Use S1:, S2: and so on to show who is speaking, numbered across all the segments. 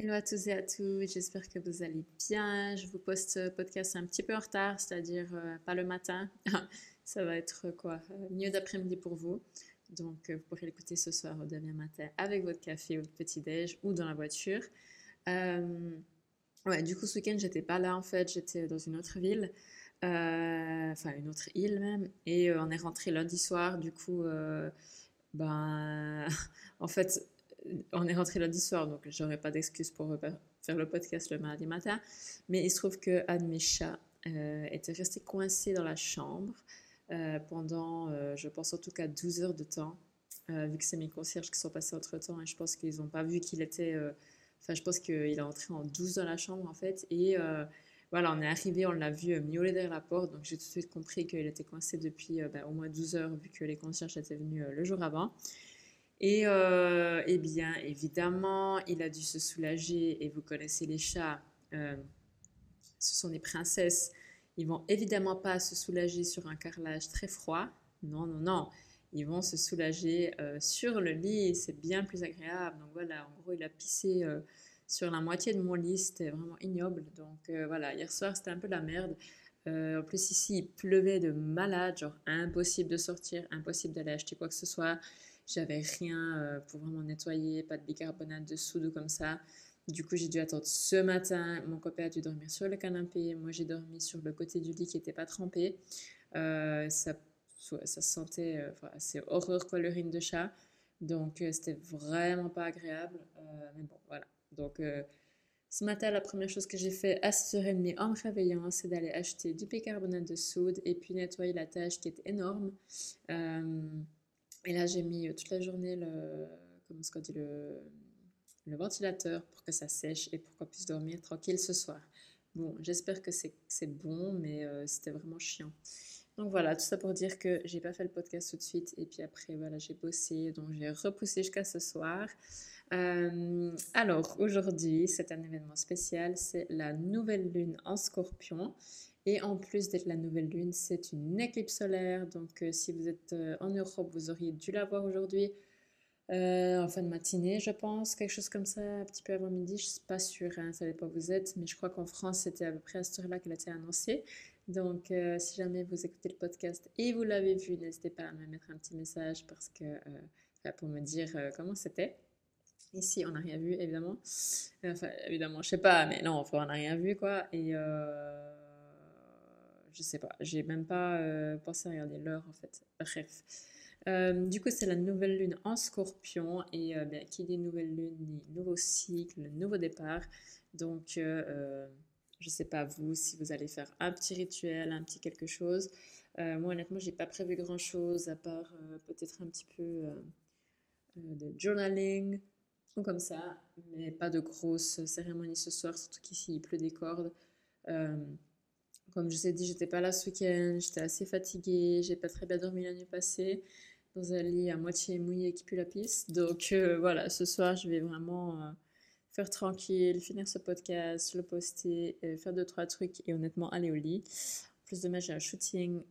S1: Hello à tous et à toutes, j'espère que vous allez bien. Je vous poste ce podcast un petit peu en retard, c'est-à-dire euh, pas le matin. Ça va être quoi euh, Mieux d'après-midi pour vous. Donc euh, vous pourrez l'écouter ce soir ou demain matin avec votre café ou votre petit-déj ou dans la voiture. ouais, du coup ce week-end j'étais pas là en fait, j'étais dans une autre ville, enfin une autre île même, et on est rentré lundi soir. Du coup, ben en fait on est rentré lundi soir, donc j'aurais pas d'excuse pour faire le podcast le mardi matin. Mais il se trouve que un de mes chats euh, était resté coincé dans la chambre euh, pendant, euh, je pense en tout cas 12 heures de temps, vu que c'est mes concierges qui sont passés entre temps et je pense qu'ils n'ont pas vu qu'il était. Enfin, je pense qu'il est entré en 12 dans la chambre en fait. Et voilà, on est arrivé, on l'a vu miauler derrière la porte, donc j'ai tout de suite compris qu'il était coincé depuis ben, au moins 12 heures, vu que les concierges étaient venus le jour avant. Et euh, eh bien, évidemment, il a dû se soulager. Et vous connaissez les chats, euh, ce sont des princesses. Ils vont évidemment pas se soulager sur un carrelage très froid. Non, non, non. Ils vont se soulager euh, sur le lit. C'est bien plus agréable. Donc voilà, en gros, il a pissé sur la moitié de mon lit. C'était vraiment ignoble. Donc voilà, hier soir, c'était un peu la merde. en plus, ici, il pleuvait de malade. Genre, impossible de sortir, impossible d'aller acheter quoi que ce soit. J'avais rien euh, pour vraiment nettoyer, pas de bicarbonate de soude ou comme ça. Du coup, j'ai dû attendre ce matin. Mon copain a dû dormir sur le canapé. Moi, j'ai dormi sur le côté du lit qui n'était pas trempé. Euh, ça, ça sentait euh, assez horreur quoi, l'urine de chat. Donc, c'était vraiment pas agréable. mais bon, voilà. Donc, ce matin, la première chose que j'ai fait à 6h30 en me réveillant, c'est d'aller acheter du bicarbonate de soude et puis nettoyer la tâche qui est énorme. Et là, j'ai mis euh, toute la journée le, comment le, le ventilateur pour que ça sèche et pour qu'on puisse dormir tranquille ce soir. Bon, j'espère que c'est bon, mais euh, c'était vraiment chiant. Donc voilà, tout ça pour dire que j'ai pas fait le podcast tout de suite et puis après voilà j'ai bossé donc j'ai repoussé jusqu'à ce soir. Euh, alors aujourd'hui c'est un événement spécial, c'est la nouvelle lune en Scorpion et en plus d'être la nouvelle lune, c'est une éclipse solaire. Donc, euh, si vous êtes euh, en Europe, vous auriez dû la voir aujourd'hui, euh, en fin de matinée, je pense, quelque chose comme ça, un petit peu avant midi. Je ne suis pas sûre, hein, ça ne pas où vous êtes, mais je crois qu'en France, c'était à peu près à cette heure-là qu'elle a été annoncée. Donc, si jamais vous écoutez le podcast et vous l'avez vu, n'hésitez pas à me mettre un petit message parce que, pour me dire comment c'était. Ici, on n'a rien vu, évidemment. Enfin, évidemment, je sais pas, mais non, on n'a rien vu, quoi. Et je sais pas, j'ai même pas euh, pensé à regarder l'heure en fait. Bref. Euh, du coup, c'est la nouvelle lune en scorpion et euh, ben, qui dit nouvelle lune dit nouveau cycle, nouveau départ. Donc, je sais pas vous si vous allez faire un petit rituel, un petit quelque chose. moi, honnêtement, j'ai pas prévu grand chose à part peut-être un petit peu de journaling ou comme ça, mais pas de grosse cérémonie ce soir, surtout qu'ici il pleut des cordes. Comme je vous ai dit, j'étais pas là ce week-end, j'étais assez fatiguée, j'ai pas très bien dormi la nuit passée, dans un lit à moitié mouillé qui pue la pisse. Donc euh, voilà, ce soir, je vais vraiment euh, faire tranquille, finir ce podcast, le poster, euh, faire deux, trois trucs et honnêtement aller au lit. En plus demain, j'ai un shooting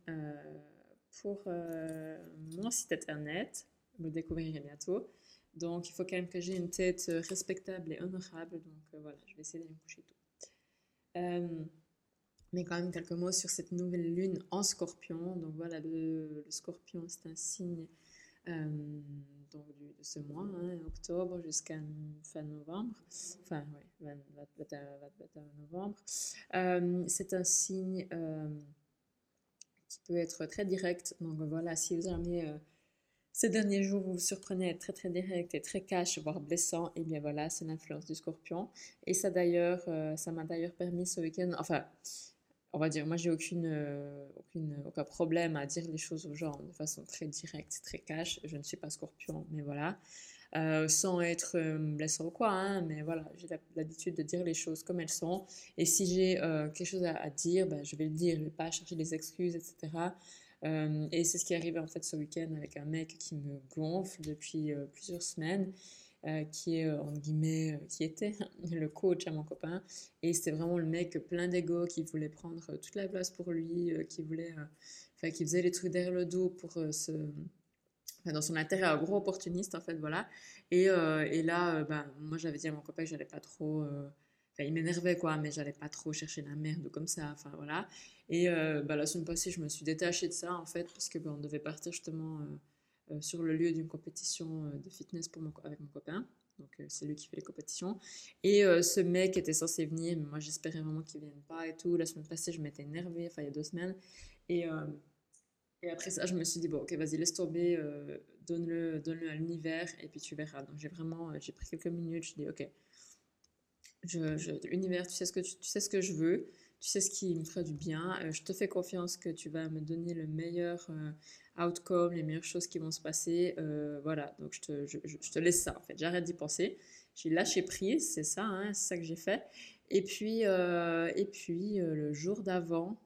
S1: pour mon site internet, vous le découvrirez bientôt. Donc il faut quand même que j'ai une tête respectable et honorable. Donc voilà, je vais essayer d'aller me coucher tôt. Mais quand même quelques mots sur cette nouvelle lune en scorpion. Donc voilà, le, scorpion, c'est un signe euh, donc de ce mois, hein, octobre jusqu'à fin novembre. Enfin, oui, 21, novembre. Euh, c'est un signe euh, qui peut être très direct. Donc voilà, si vous avez ces derniers jours, vous vous surprenez à être très très direct et très cash, voire blessant, et bien voilà, c'est l'influence du scorpion. Et ça d'ailleurs, ça m'a d'ailleurs permis ce week-end, enfin, on va dire, moi j'ai aucune, euh, aucune, aucun problème à dire les choses aux gens de façon très directe, très cash. Je ne suis pas scorpion, mais voilà. Euh, sans être euh, blessant ou quoi, hein, mais voilà, j'ai l'habitude de dire les choses comme elles sont. Et si j'ai quelque chose à, dire, ben, je vais le dire, je ne vais pas chercher des excuses, etc. et c'est ce qui est arrivé en fait ce week-end avec un mec qui me gonfle depuis plusieurs semaines. Euh, qui est, euh, guillemets, euh, qui était le coach à mon copain. Et c'était vraiment le mec plein d'ego qui voulait prendre toute la place pour lui, qui voulait, enfin, qui faisait les trucs derrière le dos pour se dans son intérêt un gros opportuniste en fait voilà et, euh, et là ben, moi j'avais dit à mon copain que j'allais pas trop enfin il m'énervait quoi mais j'allais pas trop chercher la merde comme ça enfin voilà et bah, la semaine passée je me suis détachée de ça en fait parce que on devait partir justement sur le lieu d'une compétition de fitness pour mon, avec mon copain. Donc c'est lui qui fait les compétitions. Et ce mec était censé venir mais moi j'espérais vraiment qu'il vienne pas et tout. La semaine passée je m'étais énervée enfin il y a deux semaines. Et et après ça, je me suis dit, bon, ok, vas-y, laisse tomber, euh, donne-le donne à l'univers, et puis tu verras. Donc j'ai vraiment, euh, j'ai pris quelques minutes, je dis, ok, je, je, l'univers, tu sais, ce que tu, sais ce que je veux, tu sais ce qui me fera du bien, euh, je te fais confiance que tu vas me donner le meilleur outcome, les meilleures choses qui vont se passer. voilà, donc je te, je, je te, laisse ça, en fait, j'arrête d'y penser. J'ai lâché prise, c'est ça, hein, c'est ça que j'ai fait. Et puis, et puis le jour d'avant,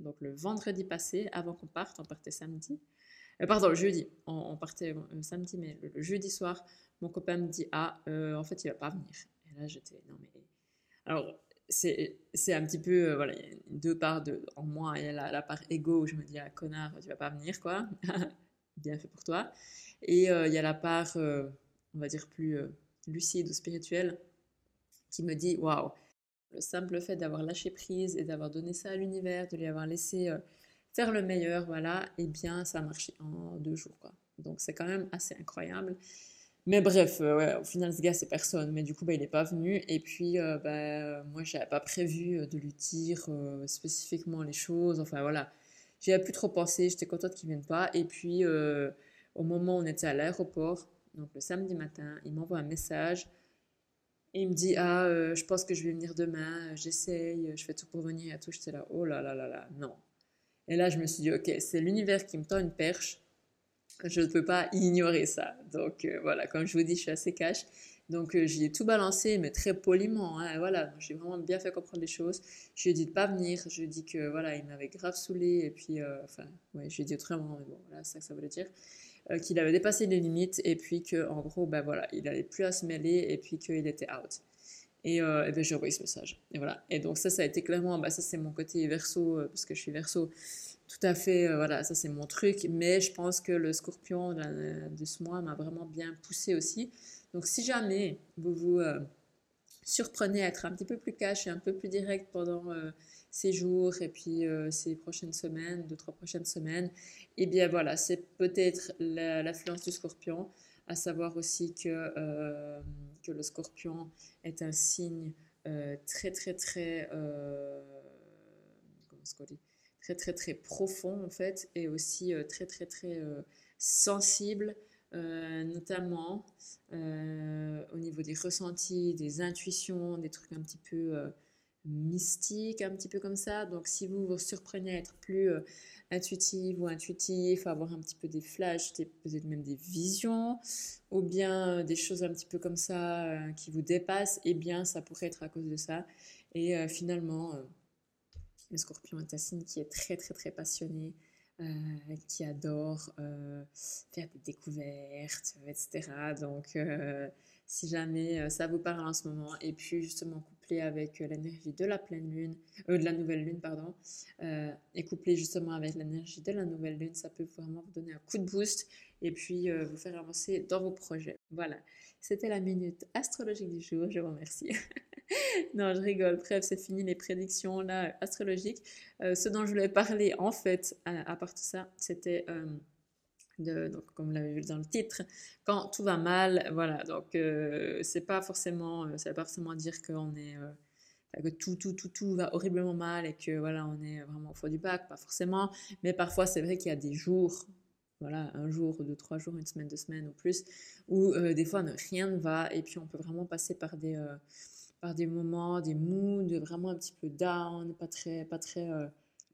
S1: donc le vendredi passé, avant qu'on parte, on partait samedi. Euh, pardon, jeudi, on, partait euh, samedi, mais le, jeudi soir, mon copain me dit Ah, euh, en fait, il va pas venir. Et là, j'étais Non, mais. Alors, c'est un petit peu. voilà, il y a deux parts de, en moi. Il y a la, part égo où je me dis Ah, connard, tu vas pas venir, quoi. Bien fait pour toi. Et il y a la part, on va dire, plus lucide ou spirituelle qui me dit Waouh, le simple fait d'avoir lâché prise et d'avoir donné ça à l'univers, de lui avoir laissé euh, faire le meilleur, voilà, et eh bien, ça a marché en deux jours, quoi. Donc, c'est quand même assez incroyable. Mais bref, euh, au final, ce gars, c'est personne. Mais du coup, bah, il n'est pas venu. Et puis, euh, bah, moi, je n'avais pas prévu de lui dire spécifiquement les choses. Enfin, voilà. J'y avais plus trop pensé. J'étais contente qu'il ne vienne pas. Et puis, au moment où on était à l'aéroport, donc le samedi matin, il m'envoie un message il me dit Ah, euh, je pense que je vais venir demain, j'essaye, je fais tout pour venir et tout. J'étais là Oh là là là là, non. Et là, je me suis dit Ok, c'est l'univers qui me tend une perche. Je ne peux pas ignorer ça. Donc euh, voilà, comme je vous dis, je suis assez cash. Donc euh, j'y ai tout balancé, mais très poliment. Hein, voilà, j'ai vraiment bien fait comprendre les choses. Je lui ai dit de pas venir. Je lui ai dit que voilà, il m'avait grave saoulé. Et puis, enfin, ouais, je lui ai dit autrement, mais bon, voilà, c'est ça que ça voulait dire. Euh, qu'il avait dépassé les limites et puis qu'en gros, ben voilà, il n'allait plus à se mêler et puis qu'il était out. Et, euh, et ben, j'ai envoyé ce message. Et voilà. Et donc ça, ça a été clairement, bah, ça c'est mon côté verso, euh, parce que je suis verso. Tout à fait, voilà, ça c'est mon truc. Mais je pense que le scorpion de, ce mois m'a vraiment bien poussé aussi. Donc si jamais vous vous surprenez à être un petit peu plus cash et un peu plus direct pendant ces jours et puis euh, ces prochaines semaines, deux, trois prochaines semaines, eh bien voilà, c'est peut-être l'influence du scorpion, à savoir aussi que, euh, le scorpion est un signe euh, très très très comment dit très très très profond en fait et aussi très très très sensible notamment au niveau des ressentis, des intuitions, des trucs un petit peu mystique, un petit peu comme ça. Donc, si vous vous surprenez à être plus euh, intuitif ou intuitif, avoir un petit peu des flashs, peut-être même des visions, ou bien euh, des choses un petit peu comme ça euh, qui vous dépassent, eh bien, ça pourrait être à cause de ça. Et finalement, le scorpion est un signe qui est très, très, très passionné. qui adore faire des découvertes, etc. Donc, si jamais ça vous parle en ce moment, et puis justement avec euh, l'énergie de la pleine lune, euh, de la nouvelle lune, pardon, euh, et couplé justement avec l'énergie de la nouvelle lune, ça peut vraiment vous donner un coup de boost et puis vous faire avancer dans vos projets. Voilà, c'était la minute astrologique du jour, je vous remercie. non, je rigole, bref, c'est fini les prédictions là astrologiques. ce dont je voulais parler en fait, à, part tout ça, c'était... Donc, comme vous l'avez vu dans le titre, quand tout va mal, voilà. Donc, euh, c'est pas forcément, euh, ça veut pas forcément dire qu'on est, euh, que tout, tout, tout, tout va horriblement mal et que voilà, on est vraiment au fond du bac, pas forcément. Mais parfois, c'est vrai qu'il y a des jours, voilà, un jour, deux, trois jours, une semaine, deux semaines ou plus, où des fois rien ne va et puis on peut vraiment passer par des, par des moments, des moods vraiment un petit peu down, pas très, pas très,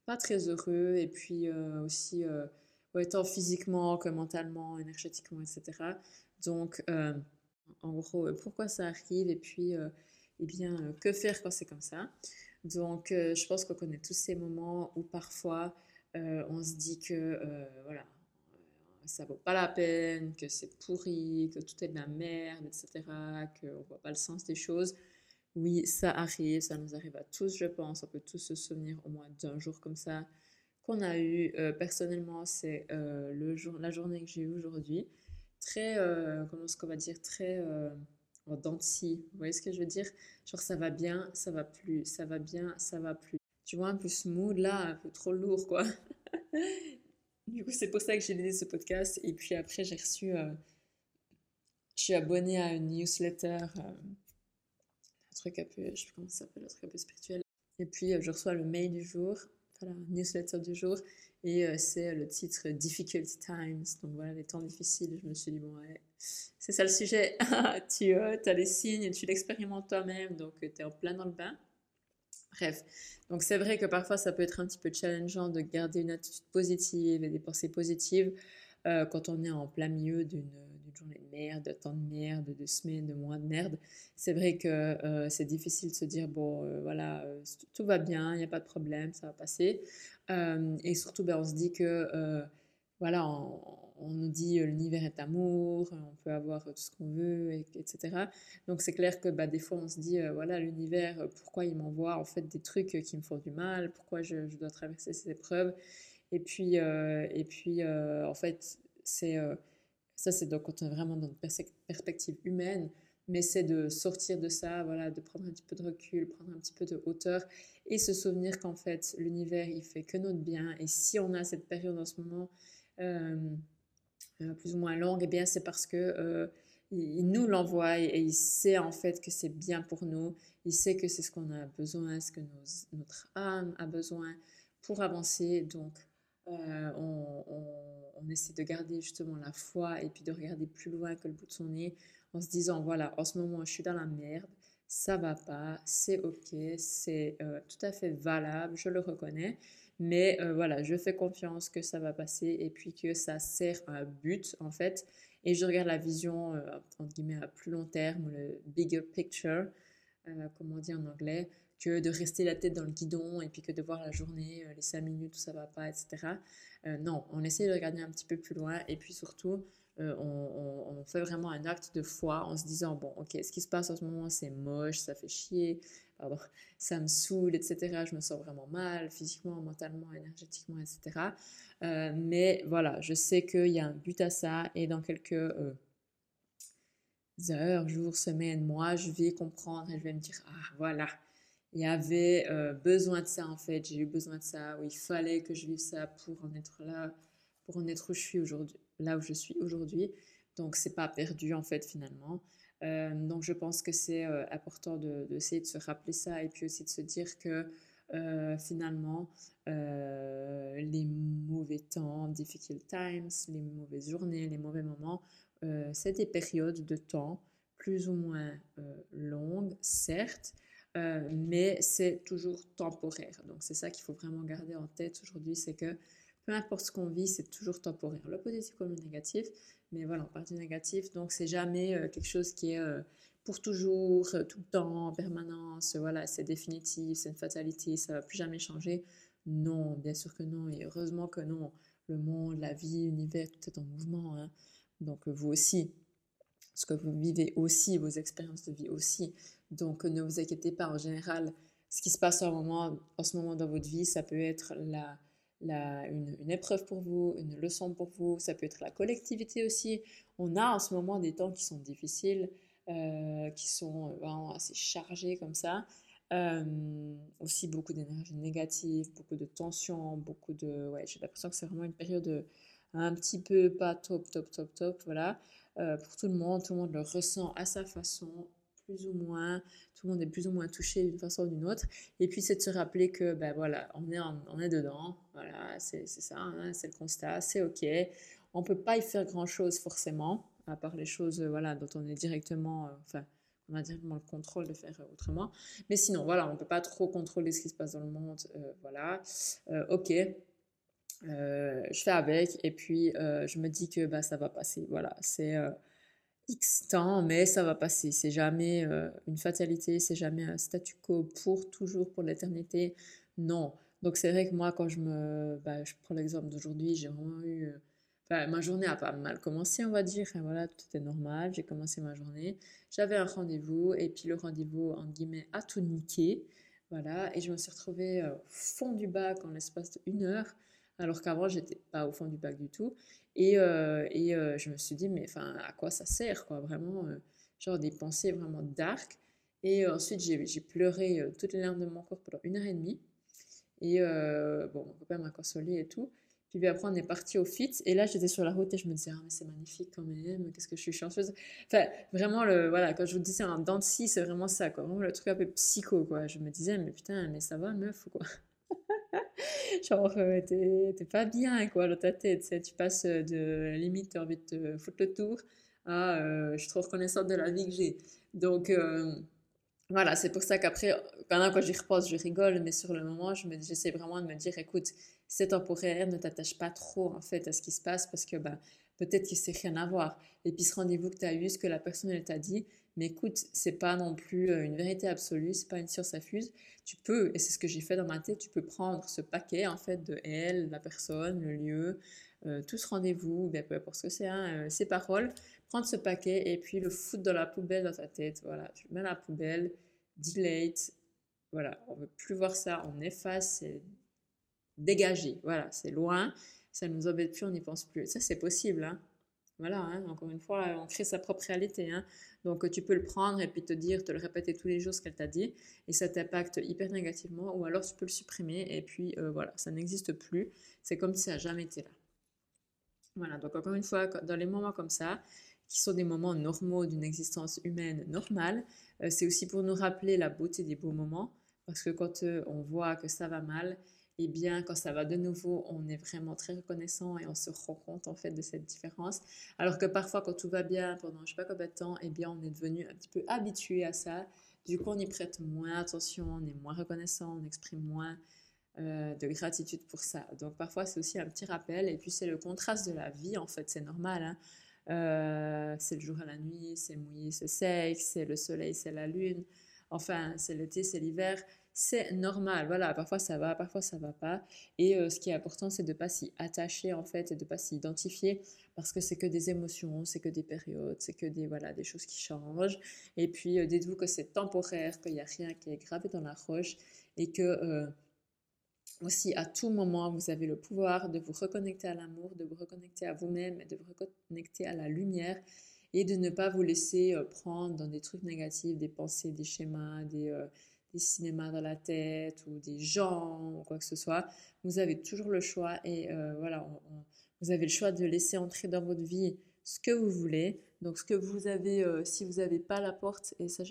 S1: pas très heureux et puis aussi autant physiquement que mentalement, énergétiquement, etc. Donc, euh, en gros, euh, pourquoi ça arrive? Et puis, euh, eh bien, que faire quand c'est comme ça? Donc, je pense qu'on connaît tous ces moments où parfois on se dit que, voilà, ça vaut pas la peine, que c'est pourri, que tout est de la merde, etc., qu'on voit pas le sens des choses. Oui, ça arrive, ça nous arrive à tous, je pense. On peut tous se souvenir au moins d'un jour comme ça qu'on a eu. personnellement, c'est le jour, la journée que j'ai eue aujourd'hui. Très, comment est-ce qu'on va dire, très en Vous voyez ce que je veux dire? Genre ça va bien, ça va plus, ça va bien, ça va plus. Tu vois, un peu smooth là, un peu trop lourd quoi. du coup, c'est pour ça que j'ai l'idée de ce podcast. Et puis après, j'ai reçu. Euh, je suis abonnée à une newsletter. Euh, truc un peu. Je sais pas comment ça s'appelle, un truc un peu spirituel. Et puis, euh, je reçois le mail du jour. Voilà, newsletter du jour. Et c'est le titre Difficult Times. Donc voilà, les temps difficiles. Je me suis dit, bon, ouais, c'est ça le sujet. tu as les signes, tu l'expérimentes toi-même. Donc, tu es en plein dans le bain. Bref, donc c'est vrai que parfois ça peut être un petit peu challengeant de garder une attitude positive et des pensées positives euh, quand on est en plein milieu d'une journée de merde, de temps de merde, de semaines, de mois de merde. C'est vrai que euh, c'est difficile de se dire bon euh, voilà tout va bien, il n'y a pas de problème, ça va passer. et surtout ben, on se dit que voilà on, nous dit euh, l'univers est amour, on peut avoir tout ce qu'on veut, etc. Donc c'est clair que bah, des fois on se dit, euh, voilà, l'univers, euh, pourquoi il m'envoie en fait des trucs qui me font du mal, pourquoi je, dois traverser ces épreuves. Et puis, et puis en fait, c'est ça c'est donc vraiment dans une perspective humaine, mais c'est de sortir de ça, voilà, de prendre un petit peu de recul, prendre un petit peu de hauteur et se souvenir qu'en fait l'univers il fait que notre bien. Et si on a cette période en ce moment, euh, plus ou moins longue, eh bien c'est parce que euh, il, nous l'envoie et, il sait en fait que c'est bien pour nous. Il sait que c'est ce qu'on a besoin, ce que notre âme a besoin pour avancer. Donc, euh, on, essaie de garder justement la foi et puis de regarder plus loin que le bout de son nez en se disant voilà, en ce moment, je suis dans la merde, ça va pas, c'est ok, c'est tout à fait valable, je le reconnais. Mais euh, voilà, je fais confiance que ça va passer et puis que ça sert à un but en fait. Et je regarde la vision, euh, entre guillemets, à plus long terme, le bigger picture, euh, comme on dit en anglais, que de rester la tête dans le guidon et puis que de voir la journée, les cinq minutes où ça va pas, etc. non, on essaie de regarder un petit peu plus loin et puis surtout, on, on, fait vraiment un acte de foi en se disant, bon, ok, ce qui se passe en ce moment, c'est moche, ça fait chier, ça me saoule, etc. Je me sens vraiment mal, physiquement, mentalement, énergétiquement, etc. Euh, mais voilà, je sais qu'il y a un but à ça et dans quelques euh, heures, jours, semaines, mois, je vais comprendre et je vais me dire, ah voilà, il y avait euh, besoin de ça en fait, j'ai eu besoin de ça, il fallait que je vive ça pour en être là, pour en être où je suis aujourd'hui, là où je suis aujourd'hui. Donc c'est pas perdu en fait finalement. Euh, donc je pense que c'est euh, important d'essayer de, se rappeler ça et puis aussi de se dire que finalement les mauvais temps, difficult times, les mauvaises journées, les mauvais moments, c'est des périodes de temps plus ou moins longues, certes, mais c'est toujours temporaire. Donc c'est ça qu'il faut vraiment garder en tête aujourd'hui, c'est que peu importe ce qu'on vit, c'est toujours temporaire, le positif comme le négatif. Mais voilà, on parle du négatif, donc c'est jamais euh, quelque chose qui est euh, pour toujours, euh, tout le temps, en permanence. Voilà, c'est définitif, c'est une fatalité, ça va plus jamais changer. Non, bien sûr que non, et heureusement que non. Le monde, la vie, l'univers, tout est en mouvement. Hein. Donc vous aussi, ce que vous vivez aussi, vos expériences de vie aussi. Donc ne vous inquiétez pas, en général, ce qui se passe en, ce moment dans votre vie, ça peut être la, une, épreuve pour vous, une leçon pour vous, ça peut être la collectivité aussi. On a en ce moment des temps qui sont difficiles, euh, qui sont euh, vraiment assez chargés comme ça. Euh, aussi beaucoup d'énergie négative, beaucoup de tension, beaucoup de... Ouais, j'ai l'impression que c'est vraiment une période un petit peu pas top, top, top, top, voilà. pour tout le monde, tout le monde le ressent à sa façon, plus ou moins, tout le monde est plus ou moins touché d'une façon ou d'une autre. Et puis, c'est de se rappeler que, ben voilà, on est, on est dedans, voilà, c'est ça, hein, c'est le constat, c'est OK. On peut pas y faire grand-chose forcément, à part les choses voilà, dont on est directement, euh, enfin, on a directement le contrôle de faire autrement. Mais sinon, voilà, on ne peut pas trop contrôler ce qui se passe dans le monde, euh, voilà. Euh, OK, je fais avec et puis je me dis que bah, ça va passer. Voilà, c'est X temps, mais ça va passer. C'est jamais euh, une fatalité, c'est jamais un statu quo pour toujours, pour l'éternité. Non. Donc c'est vrai que moi, quand je me, bah, je prends l'exemple d'aujourd'hui, j'ai vraiment eu, euh, ma journée a pas mal commencé, on va dire. voilà, tout était normal. J'ai commencé ma journée. J'avais un rendez-vous et puis le rendez-vous en guillemets a tout niqué. Voilà, et je me suis retrouvée euh, au fond du bac en l'espace d'une heure. Alors qu'avant, j'étais pas au fond du bac du tout. Et, euh, et euh, je me suis dit, mais enfin, à quoi ça sert, quoi, vraiment, euh, genre des pensées vraiment dark. Et ensuite, j'ai pleuré toutes les larmes de mon corps pendant une heure et demie. Et bon, mon copain m'a consolé et tout. Puis après, on est parti au fit. Et là, j'étais sur la route et je me disais, ah, mais c'est magnifique quand même, qu'est-ce que je suis chanceuse. Enfin, vraiment, le, voilà, quand je vous disais un dent c'est vraiment ça, quoi. Vraiment le truc un peu psycho, quoi. Je me disais, mais putain, mais ça va, meuf, quoi? Genre, euh, t'es pas bien, quoi, dans ta tête. Tu passes de limite, t'as envie de te foutre le tour à euh, je suis trop reconnaissante de la vie que j'ai. Donc, euh, voilà, c'est pour ça qu'après, pendant quand j'y repense, je rigole, mais sur le moment, j'essaie vraiment de me dire, écoute, c'est temporaire, ne t'attache pas trop en fait à ce qui se passe parce que bah, peut-être que c'est rien à voir. Et puis ce rendez-vous que tu as eu, ce que la personne elle t'a dit, mais écoute, c'est pas non plus euh, une vérité absolue, c'est pas une science affuse. Tu peux, et c'est ce que j'ai fait dans ma tête, tu peux prendre ce paquet en fait de elle, la personne, le lieu, euh, tout ce rendez-vous, ben, peu importe ce que c'est, hein, euh, ces paroles, prendre ce paquet et puis le foutre dans la poubelle dans ta tête. Voilà, tu le mets dans la poubelle, delete, voilà, on veut plus voir ça, on efface, c'est dégagé. Voilà, c'est loin, ça nous embête plus, on n'y pense plus. Ça, c'est possible. Hein. Voilà, hein, encore une fois, on crée sa propre réalité. Hein. Donc, tu peux le prendre et puis te dire, te le répéter tous les jours ce qu'elle t'a dit, et ça t'impacte hyper négativement, ou alors tu peux le supprimer, et puis euh, voilà, ça n'existe plus. C'est comme si ça n'a jamais été là. Voilà, donc encore une fois, dans les moments comme ça, qui sont des moments normaux d'une existence humaine normale, euh, c'est aussi pour nous rappeler la beauté des beaux moments, parce que quand euh, on voit que ça va mal, et bien, quand ça va de nouveau, on est vraiment très reconnaissant et on se rend compte en fait de cette différence. Alors que parfois, quand tout va bien pendant je sais pas combien de temps, et bien, on est devenu un petit peu habitué à ça. Du coup, on y prête moins attention, on est moins reconnaissant, on exprime moins euh, de gratitude pour ça. Donc parfois, c'est aussi un petit rappel. Et puis, c'est le contraste de la vie, en fait, c'est normal. Hein. Euh, c'est le jour à la nuit, c'est mouillé, c'est sec, c'est le soleil, c'est la lune. Enfin, c'est l'été, c'est l'hiver c'est normal. Voilà, parfois ça va, parfois ça va pas. Et euh, ce qui est important, c'est de ne pas s'y attacher en fait et de pas s'y identifier parce que c'est que des émotions, c'est que des périodes, c'est que des, voilà, des choses qui changent. Et puis euh, dites-vous que c'est temporaire, qu'il n'y a rien qui est gravé dans la roche et que euh, aussi à tout moment, vous avez le pouvoir de vous reconnecter à l'amour, de vous reconnecter à vous-même de vous reconnecter à la lumière et de ne pas vous laisser prendre dans des trucs négatifs, des pensées, des schémas, des des cinémas dans la tête ou des gens ou quoi que ce soit. Vous avez toujours le choix et euh, voilà, vous avez le choix de laisser entrer dans votre vie ce que vous voulez. Donc ce que vous avez, euh, si vous n'avez pas la porte, et ça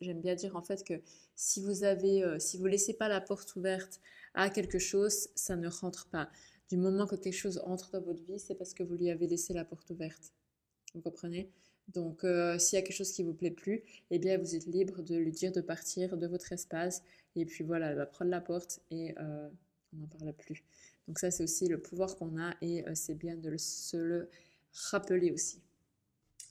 S1: j'aime bien dire en fait que si vous avez, euh, si vous laissez pas la porte ouverte à quelque chose, ça ne rentre pas. Du moment que quelque chose entre dans votre vie, c'est parce que vous lui avez laissé la porte ouverte. Vous comprenez? Donc, euh, s'il y a quelque chose qui vous plaît plus, eh bien, vous êtes libre de lui dire de partir de votre espace. Et puis voilà, elle va prendre la porte et euh, on n'en parle plus. Donc ça, c'est aussi le pouvoir qu'on a et euh, c'est bien de se le rappeler aussi.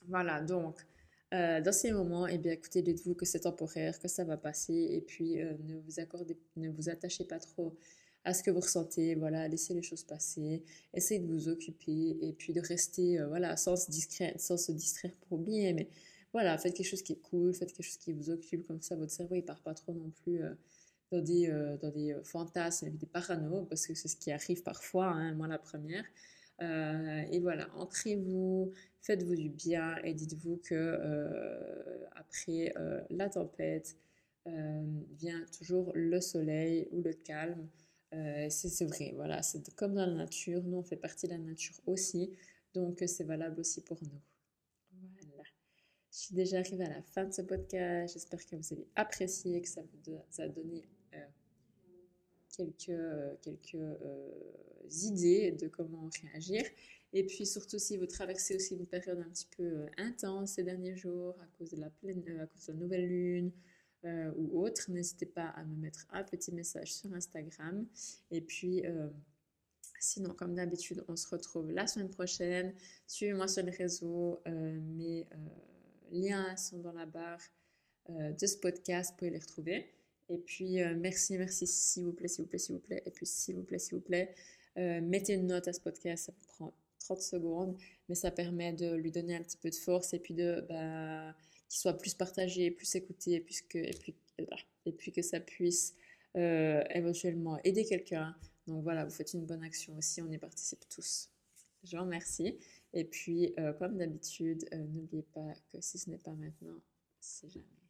S1: Voilà, donc dans ces moments, eh bien, écoutez, dites-vous que c'est temporaire, que ça va passer et puis ne vous accordez, ne vous attachez pas trop à ce que vous ressentez, voilà, laissez les choses passer, essayez de vous occuper et puis de rester, euh, voilà, sans se, distraire, pour oublier, mais voilà, faites quelque chose qui est cool, faites quelque chose qui vous occupe, comme ça votre cerveau il part pas trop non plus euh, dans des, euh, dans des fantasmes, des parano, parce que c'est ce qui arrive parfois, hein, moi la première. et voilà, ancrez-vous, faites-vous du bien et dites-vous que après la tempête vient toujours le soleil ou le calme. Euh, c'est vrai, voilà, c'est comme dans la nature, nous on fait partie de la nature aussi, donc euh, c'est valable aussi pour nous. Voilà. Je suis déjà arrivée à la fin de ce podcast, j'espère que vous avez apprécié, que ça vous a donné euh, quelques, quelques idées de comment réagir. Et puis surtout si vous traversez aussi une période un petit peu intense ces derniers jours à cause de la pleine, à cause de la nouvelle lune, euh, ou autre, n'hésitez pas à me mettre un petit message sur Instagram. Et puis, euh, sinon, comme d'habitude, on se retrouve la semaine prochaine. Suivez-moi sur les réseaux. Euh, mes liens sont dans la barre de ce podcast. Vous pouvez les retrouver. Et puis, merci, merci, s'il vous plaît, s'il vous plaît, s'il vous plaît. Et puis, s'il vous plaît, s'il vous plaît, mettez une note à ce podcast. Ça prend 30 secondes, mais ça permet de lui donner un petit peu de force et puis de... Bah, soit plus partagé, plus écouté, que, et puis, que ça puisse euh, éventuellement aider quelqu'un Donc voilà, vous faites une bonne action aussi, on y participe tous. Je vous remercie. Et puis, comme d'habitude, n'oubliez pas que si ce n'est pas maintenant, c'est jamais.